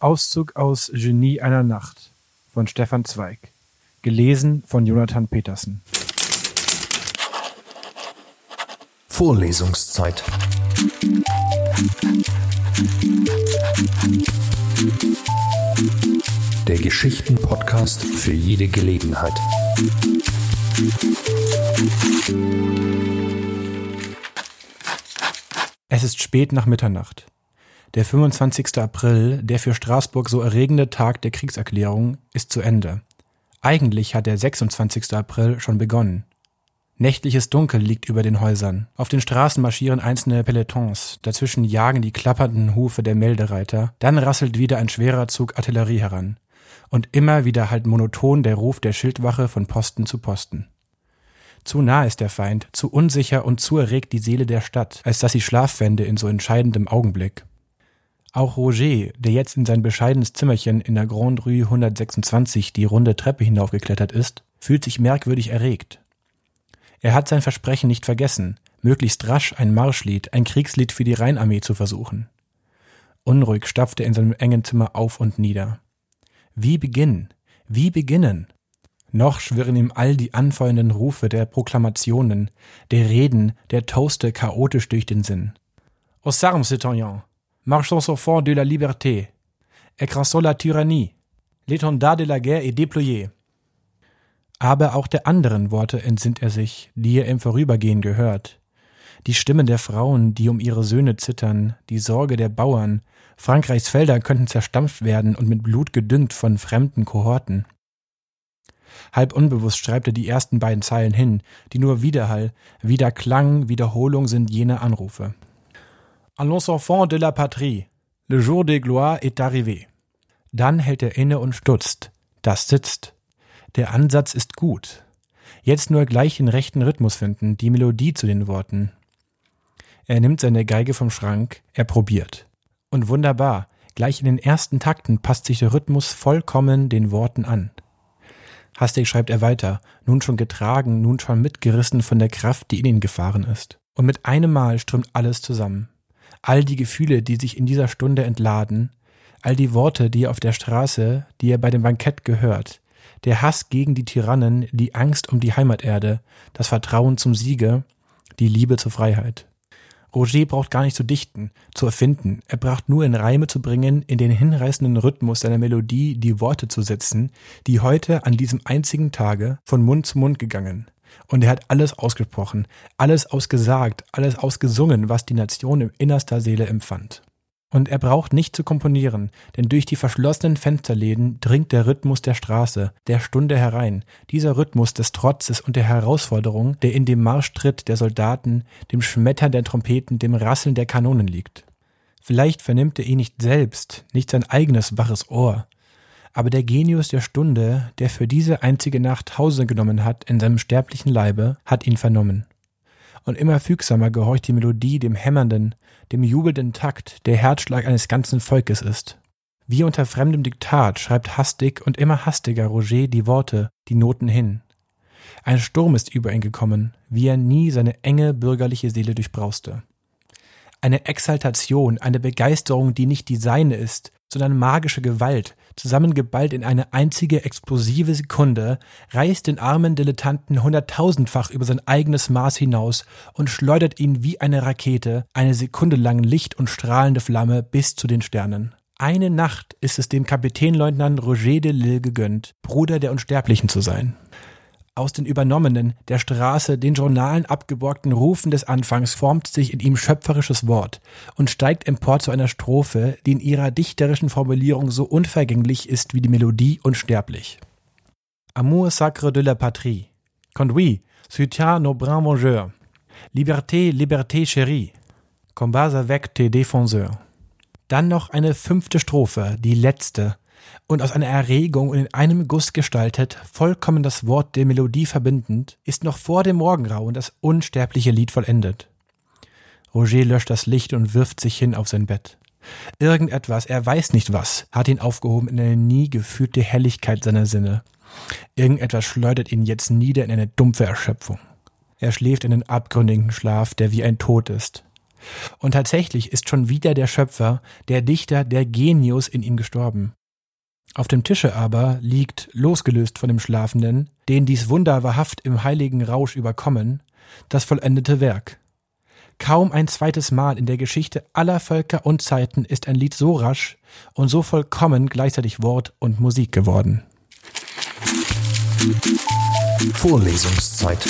Auszug aus Genie einer Nacht von Stefan Zweig. Gelesen von Jonathan Petersen. Vorlesungszeit. Der Geschichten-Podcast für jede Gelegenheit. Es ist spät nach Mitternacht. Der 25. April, der für Straßburg so erregende Tag der Kriegserklärung, ist zu Ende. Eigentlich hat der 26. April schon begonnen. Nächtliches Dunkel liegt über den Häusern. Auf den Straßen marschieren einzelne Pelotons, dazwischen jagen die klappernden Hufe der Meldereiter, dann rasselt wieder ein schwerer Zug Artillerie heran. Und immer wieder halt monoton der Ruf der Schildwache von Posten zu Posten. Zu nah ist der Feind, zu unsicher und zu erregt die Seele der Stadt, als dass sie Schlaf fände in so entscheidendem Augenblick. Auch Roger, der jetzt in sein bescheidenes Zimmerchen in der Grande Rue 126 die runde Treppe hinaufgeklettert ist, fühlt sich merkwürdig erregt. Er hat sein Versprechen nicht vergessen, möglichst rasch ein Marschlied, ein Kriegslied für die Rheinarmee zu versuchen. Unruhig stapfte er in seinem engen Zimmer auf und nieder. Wie beginnen? Wie beginnen? Noch schwirren ihm all die anfeuernden Rufe der Proklamationen, der Reden, der Toaste chaotisch durch den Sinn. Aux armes, citoyens! Marchons au fond de la liberté. Écrasons la tyrannie. L'étendard de la guerre est déployé. Aber auch der anderen Worte entsinnt er sich, die er im Vorübergehen gehört. Die Stimmen der Frauen, die um ihre Söhne zittern, die Sorge der Bauern, Frankreichs Felder könnten zerstampft werden und mit Blut gedüngt von fremden Kohorten. Halb unbewusst schreibt er die ersten beiden Zeilen hin, die nur Widerhall, wieder Klang, Wiederholung sind jene Anrufe. Allons enfants de la patrie. Le jour de gloire est arrivé. Dann hält er inne und stutzt. Das sitzt. Der Ansatz ist gut. Jetzt nur gleich den rechten Rhythmus finden, die Melodie zu den Worten. Er nimmt seine Geige vom Schrank, er probiert. Und wunderbar, gleich in den ersten Takten passt sich der Rhythmus vollkommen den Worten an. Hastig schreibt er weiter, nun schon getragen, nun schon mitgerissen von der Kraft, die in ihn gefahren ist. Und mit einem Mal strömt alles zusammen all die Gefühle, die sich in dieser Stunde entladen, all die Worte, die er auf der Straße, die er bei dem Bankett gehört, der Hass gegen die Tyrannen, die Angst um die Heimaterde, das Vertrauen zum Siege, die Liebe zur Freiheit. Roger braucht gar nicht zu dichten, zu erfinden, er braucht nur in Reime zu bringen, in den hinreißenden Rhythmus seiner Melodie die Worte zu setzen, die heute an diesem einzigen Tage von Mund zu Mund gegangen, und er hat alles ausgesprochen, alles ausgesagt, alles ausgesungen, was die Nation im innerster Seele empfand. Und er braucht nicht zu komponieren, denn durch die verschlossenen Fensterläden dringt der Rhythmus der Straße, der Stunde herein, dieser Rhythmus des Trotzes und der Herausforderung, der in dem Marschtritt der Soldaten, dem Schmettern der Trompeten, dem Rasseln der Kanonen liegt. Vielleicht vernimmt er ihn nicht selbst, nicht sein eigenes waches Ohr, aber der Genius der Stunde, der für diese einzige Nacht Hause genommen hat in seinem sterblichen Leibe, hat ihn vernommen. Und immer fügsamer gehorcht die Melodie dem hämmernden, dem jubelnden Takt, der Herzschlag eines ganzen Volkes ist. Wie unter fremdem Diktat schreibt hastig und immer hastiger Roger die Worte, die Noten hin. Ein Sturm ist über ihn gekommen, wie er nie seine enge bürgerliche Seele durchbrauste. Eine Exaltation, eine Begeisterung, die nicht die seine ist, sondern magische Gewalt, zusammengeballt in eine einzige explosive Sekunde, reißt den armen Dilettanten hunderttausendfach über sein eigenes Maß hinaus und schleudert ihn wie eine Rakete, eine Sekunde lang Licht und strahlende Flamme bis zu den Sternen. Eine Nacht ist es dem Kapitänleutnant Roger de Lille gegönnt, Bruder der Unsterblichen zu sein aus den übernommenen, der Straße, den Journalen abgeborgten Rufen des Anfangs formt sich in ihm schöpferisches Wort und steigt empor zu einer Strophe, die in ihrer dichterischen Formulierung so unvergänglich ist wie die Melodie unsterblich. Amour sacre de la patrie. Conduit, soutiens nos brins vengeurs. Liberté, liberté chérie. Combats avec tes défenseurs. Dann noch eine fünfte Strophe, die letzte, und aus einer Erregung und in einem Guss gestaltet, vollkommen das Wort der Melodie verbindend, ist noch vor dem Morgengrauen das unsterbliche Lied vollendet. Roger löscht das Licht und wirft sich hin auf sein Bett. Irgendetwas, er weiß nicht was, hat ihn aufgehoben in eine nie gefühlte Helligkeit seiner Sinne. Irgendetwas schleudert ihn jetzt nieder in eine dumpfe Erschöpfung. Er schläft in einen abgründigen Schlaf, der wie ein Tod ist. Und tatsächlich ist schon wieder der Schöpfer, der Dichter, der Genius in ihm gestorben. Auf dem Tische aber liegt, losgelöst von dem Schlafenden, den dies Wunder wahrhaft im heiligen Rausch überkommen, das vollendete Werk. Kaum ein zweites Mal in der Geschichte aller Völker und Zeiten ist ein Lied so rasch und so vollkommen gleichzeitig Wort und Musik geworden. Vorlesungszeit.